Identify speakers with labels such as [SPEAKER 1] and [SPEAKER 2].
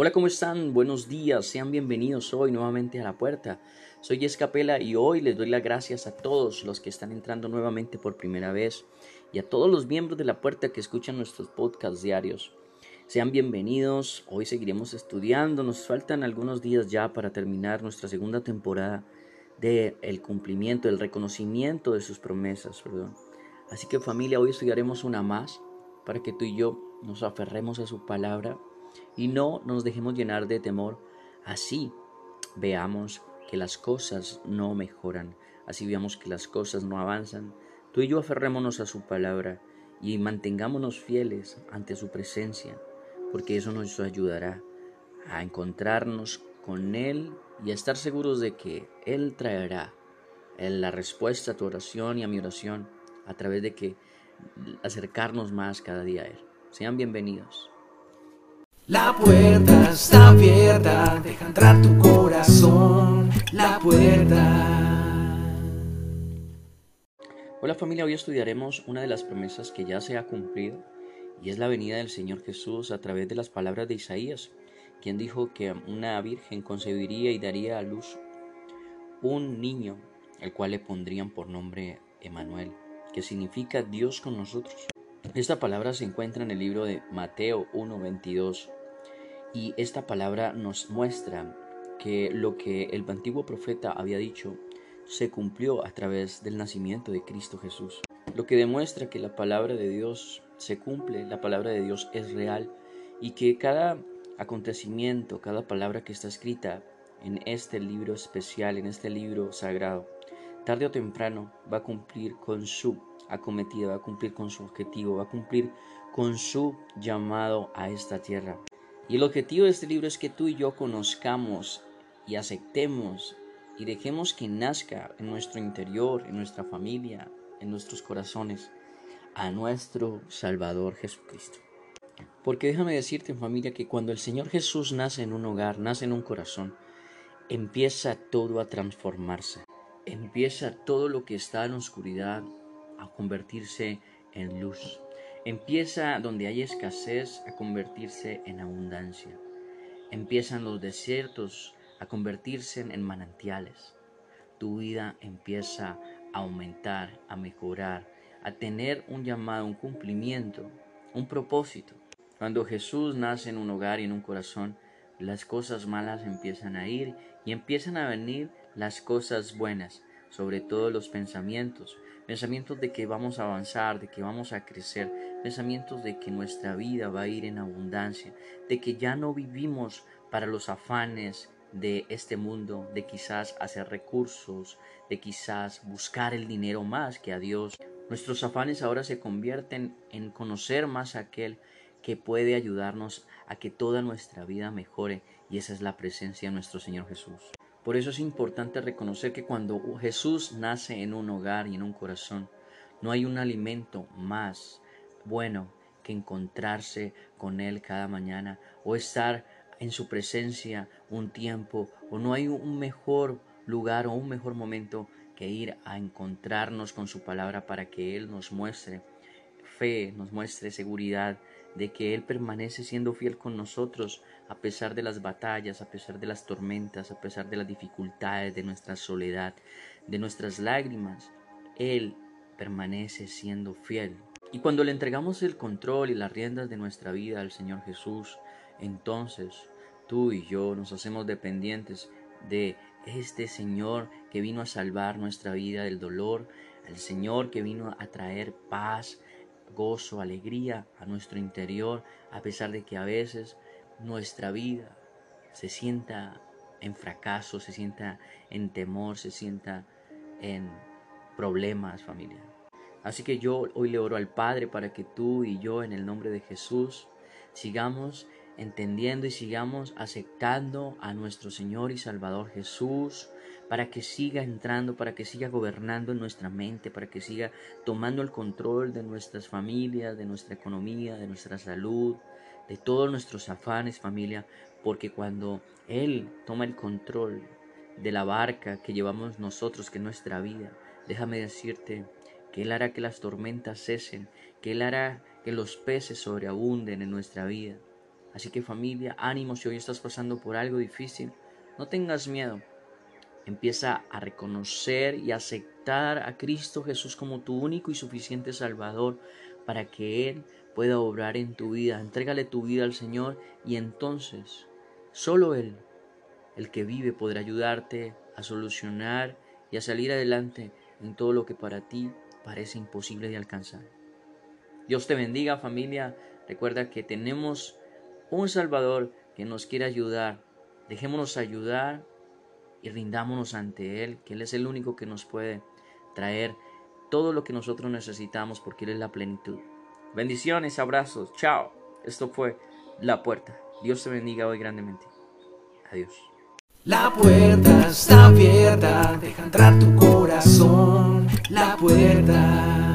[SPEAKER 1] Hola, ¿cómo están? Buenos días, sean bienvenidos hoy nuevamente a la puerta. Soy Escapela y hoy les doy las gracias a todos los que están entrando nuevamente por primera vez y a todos los miembros de la puerta que escuchan nuestros podcasts diarios. Sean bienvenidos, hoy seguiremos estudiando, nos faltan algunos días ya para terminar nuestra segunda temporada de el cumplimiento, el reconocimiento de sus promesas, perdón. Así que familia, hoy estudiaremos una más para que tú y yo nos aferremos a su palabra y no nos dejemos llenar de temor. Así veamos que las cosas no mejoran, así veamos que las cosas no avanzan. Tú y yo aferrémonos a su palabra y mantengámonos fieles ante su presencia, porque eso nos ayudará a encontrarnos con Él y a estar seguros de que Él traerá la respuesta a tu oración y a mi oración a través de que acercarnos más cada día a Él. Sean bienvenidos.
[SPEAKER 2] La puerta está abierta, deja entrar tu corazón. La puerta.
[SPEAKER 1] Hola familia, hoy estudiaremos una de las promesas que ya se ha cumplido y es la venida del Señor Jesús a través de las palabras de Isaías, quien dijo que una virgen concebiría y daría a luz un niño, el cual le pondrían por nombre Emanuel, que significa Dios con nosotros. Esta palabra se encuentra en el libro de Mateo 1:22 y esta palabra nos muestra que lo que el antiguo profeta había dicho se cumplió a través del nacimiento de Cristo Jesús. Lo que demuestra que la palabra de Dios se cumple, la palabra de Dios es real y que cada acontecimiento, cada palabra que está escrita en este libro especial, en este libro sagrado, tarde o temprano va a cumplir con su acometida, va a cumplir con su objetivo, va a cumplir con su llamado a esta tierra. Y el objetivo de este libro es que tú y yo conozcamos y aceptemos y dejemos que nazca en nuestro interior, en nuestra familia, en nuestros corazones, a nuestro Salvador Jesucristo. Porque déjame decirte familia que cuando el Señor Jesús nace en un hogar, nace en un corazón, empieza todo a transformarse. Empieza todo lo que está en oscuridad a convertirse en luz. Empieza donde hay escasez a convertirse en abundancia. Empiezan los desiertos a convertirse en manantiales. Tu vida empieza a aumentar, a mejorar, a tener un llamado, un cumplimiento, un propósito. Cuando Jesús nace en un hogar y en un corazón, las cosas malas empiezan a ir y empiezan a venir las cosas buenas, sobre todo los pensamientos, pensamientos de que vamos a avanzar, de que vamos a crecer, pensamientos de que nuestra vida va a ir en abundancia, de que ya no vivimos para los afanes de este mundo, de quizás hacer recursos, de quizás buscar el dinero más que a Dios. Nuestros afanes ahora se convierten en conocer más a aquel que puede ayudarnos a que toda nuestra vida mejore y esa es la presencia de nuestro Señor Jesús. Por eso es importante reconocer que cuando Jesús nace en un hogar y en un corazón, no hay un alimento más bueno que encontrarse con Él cada mañana o estar en su presencia un tiempo o no hay un mejor lugar o un mejor momento que ir a encontrarnos con su palabra para que Él nos muestre fe, nos muestre seguridad de que Él permanece siendo fiel con nosotros a pesar de las batallas, a pesar de las tormentas, a pesar de las dificultades, de nuestra soledad, de nuestras lágrimas. Él permanece siendo fiel. Y cuando le entregamos el control y las riendas de nuestra vida al Señor Jesús, entonces tú y yo nos hacemos dependientes de este Señor que vino a salvar nuestra vida del dolor, el Señor que vino a traer paz, gozo, alegría a nuestro interior, a pesar de que a veces nuestra vida se sienta en fracaso, se sienta en temor, se sienta en problemas, familia. Así que yo hoy le oro al Padre para que tú y yo en el nombre de Jesús sigamos entendiendo y sigamos aceptando a nuestro Señor y Salvador Jesús para que siga entrando, para que siga gobernando en nuestra mente, para que siga tomando el control de nuestras familias, de nuestra economía, de nuestra salud, de todos nuestros afanes, familia, porque cuando Él toma el control de la barca que llevamos nosotros, que es nuestra vida, déjame decirte Él hará que las tormentas cesen, que Él hará que los peces sobreabunden en nuestra vida. Así que familia, ánimo si hoy estás pasando por algo difícil. No tengas miedo. Empieza a reconocer y aceptar a Cristo Jesús como tu único y suficiente Salvador para que Él pueda obrar en tu vida. Entrégale tu vida al Señor y entonces solo Él, el que vive, podrá ayudarte a solucionar y a salir adelante en todo lo que para ti parece imposible de alcanzar. Dios te bendiga familia. Recuerda que tenemos un Salvador que nos quiere ayudar. Dejémonos ayudar y rindámonos ante Él, que Él es el único que nos puede traer todo lo que nosotros necesitamos porque Él es la plenitud. Bendiciones, abrazos, chao. Esto fue La Puerta. Dios te bendiga hoy grandemente. Adiós.
[SPEAKER 2] La puerta está abierta, deja entrar tu corazón. La puerta.